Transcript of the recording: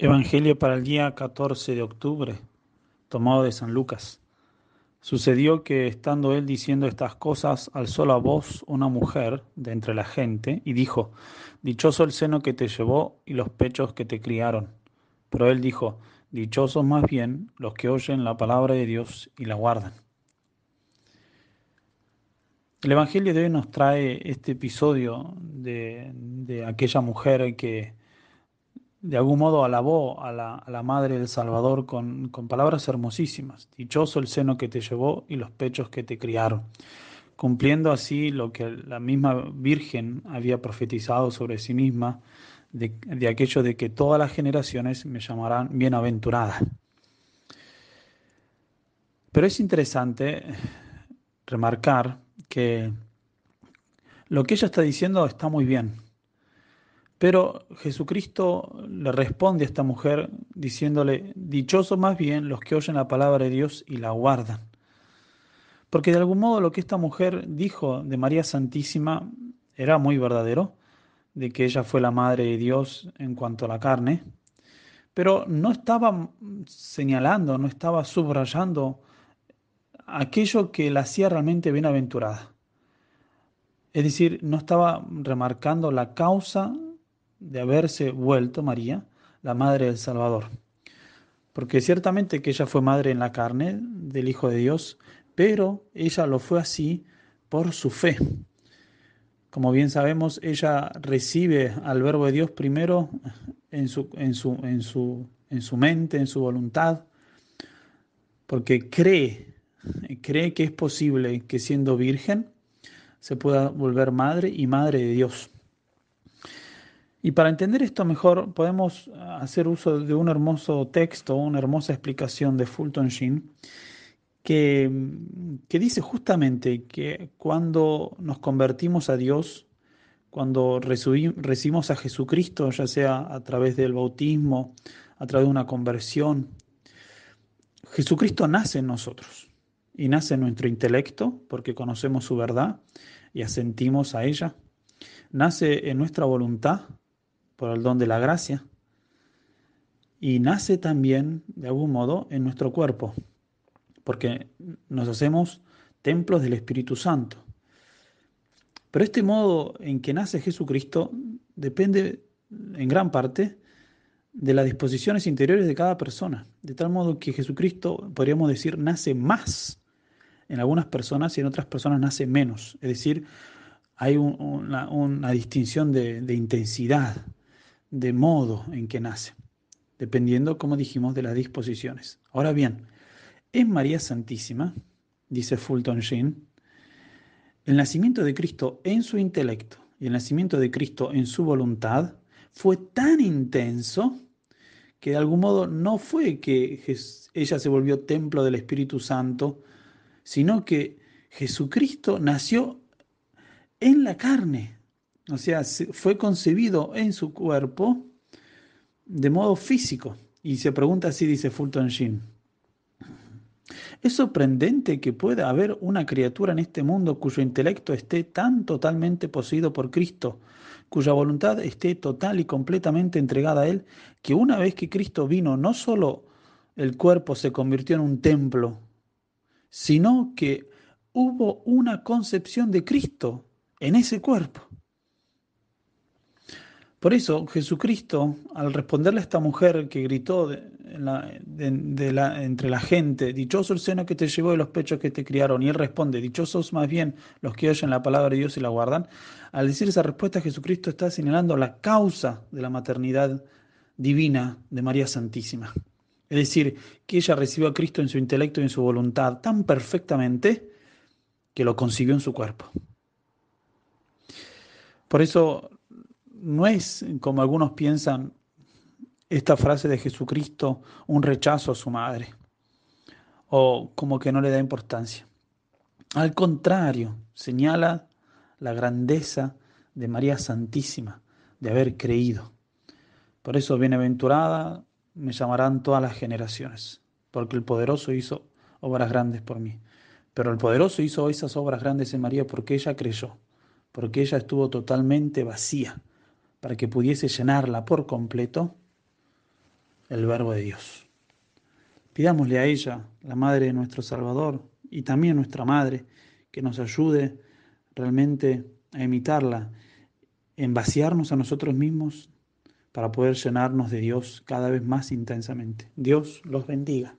Evangelio para el día 14 de octubre, tomado de San Lucas. Sucedió que estando él diciendo estas cosas, alzó la voz una mujer de entre la gente y dijo, Dichoso el seno que te llevó y los pechos que te criaron. Pero él dijo, Dichosos más bien los que oyen la palabra de Dios y la guardan. El Evangelio de hoy nos trae este episodio de, de aquella mujer que de algún modo alabó a la, Madre del Salvador con, palabras hermosísimas. Dichoso el seno que te llevó y los pechos que te criaron, cumpliendo así lo que la misma Virgen había profetizado sobre sí misma, de, de aquello de que todas las generaciones me llamarán bienaventurada. Pero es interesante remarcar que lo que ella está diciendo está muy bien pero Jesucristo le responde a esta mujer diciéndole, dichosos más bien los que oyen la palabra de Dios y la guardan. Porque de algún modo lo que esta mujer dijo de María Santísima era muy verdadero, de que ella fue la madre de Dios en cuanto a la carne, pero no estaba señalando, no estaba subrayando aquello que la hacía realmente bienaventurada. Es decir, no estaba remarcando la causa de haberse vuelto María la madre del Salvador. Porque ciertamente que ella fue madre en la carne del Hijo de Dios, pero ella lo fue así por su fe. Como bien sabemos, ella recibe al Verbo de Dios primero en su, en su, en su, en su mente, en su voluntad, porque cree, cree que es posible que siendo virgen se pueda volver madre y madre de Dios. Y para entender esto mejor, podemos hacer uso de un hermoso texto, una hermosa explicación de Fulton Sheen, que, que dice justamente que cuando nos convertimos a Dios, cuando recibimos a Jesucristo, ya sea a través del bautismo, a través de una conversión, Jesucristo nace en nosotros y nace en nuestro intelecto porque conocemos su verdad y asentimos a ella. Nace en nuestra voluntad por el don de la gracia y nace también, de algún modo, en nuestro cuerpo, porque nos hacemos templos del Espíritu Santo. Pero este modo en que nace Jesucristo depende en gran parte de las disposiciones interiores de cada persona, de tal modo que Jesucristo, podríamos decir, nace más en algunas personas y en otras personas nace menos. Es decir, hay una, distinción de intensidad, de modo en que nace, dependiendo, como dijimos, de las disposiciones. Ahora bien, en María Santísima, dice Fulton Sheen, el nacimiento de Cristo en su intelecto y el nacimiento de Cristo en su voluntad fue tan intenso que de algún modo no fue que ella se volvió templo del Espíritu Santo, sino que Jesucristo nació en la carne, o sea, fue concebido en su cuerpo de modo físico. Y se pregunta así, dice Fulton Sheen. Es sorprendente que pueda haber una criatura en este mundo cuyo intelecto esté tan totalmente poseído por Cristo, cuya voluntad esté total y completamente entregada a Él, que una vez que Cristo vino, no solo el cuerpo se convirtió en un templo, sino que hubo una concepción de Cristo en ese cuerpo. Por eso Jesucristo, al responderle a esta mujer que gritó entre la gente, dichoso el seno que te llevó y los pechos que te criaron, y él responde, dichosos más bien los que oyen la palabra de Dios y la guardan, al decir esa respuesta Jesucristo está señalando la causa de la maternidad divina de María Santísima. Es decir, que ella recibió a Cristo en su intelecto y en su voluntad tan perfectamente que lo concibió en su cuerpo. Por eso no es, como algunos piensan, esta frase de Jesucristo un rechazo a su madre o como que no le da importancia. Al contrario, señala la grandeza de María Santísima, de haber creído. Por eso, bienaventurada me llamarán todas las generaciones, porque el poderoso hizo obras grandes por mí. Pero el poderoso hizo esas obras grandes en María porque ella creyó, porque ella estuvo totalmente vacía para que pudiese llenarla por completo el verbo de Dios. Pidámosle a ella, la Madre de nuestro Salvador, y también nuestra Madre, que nos ayude realmente a imitarla, en vaciarnos a nosotros mismos para poder llenarnos de Dios cada vez más intensamente. Dios los bendiga.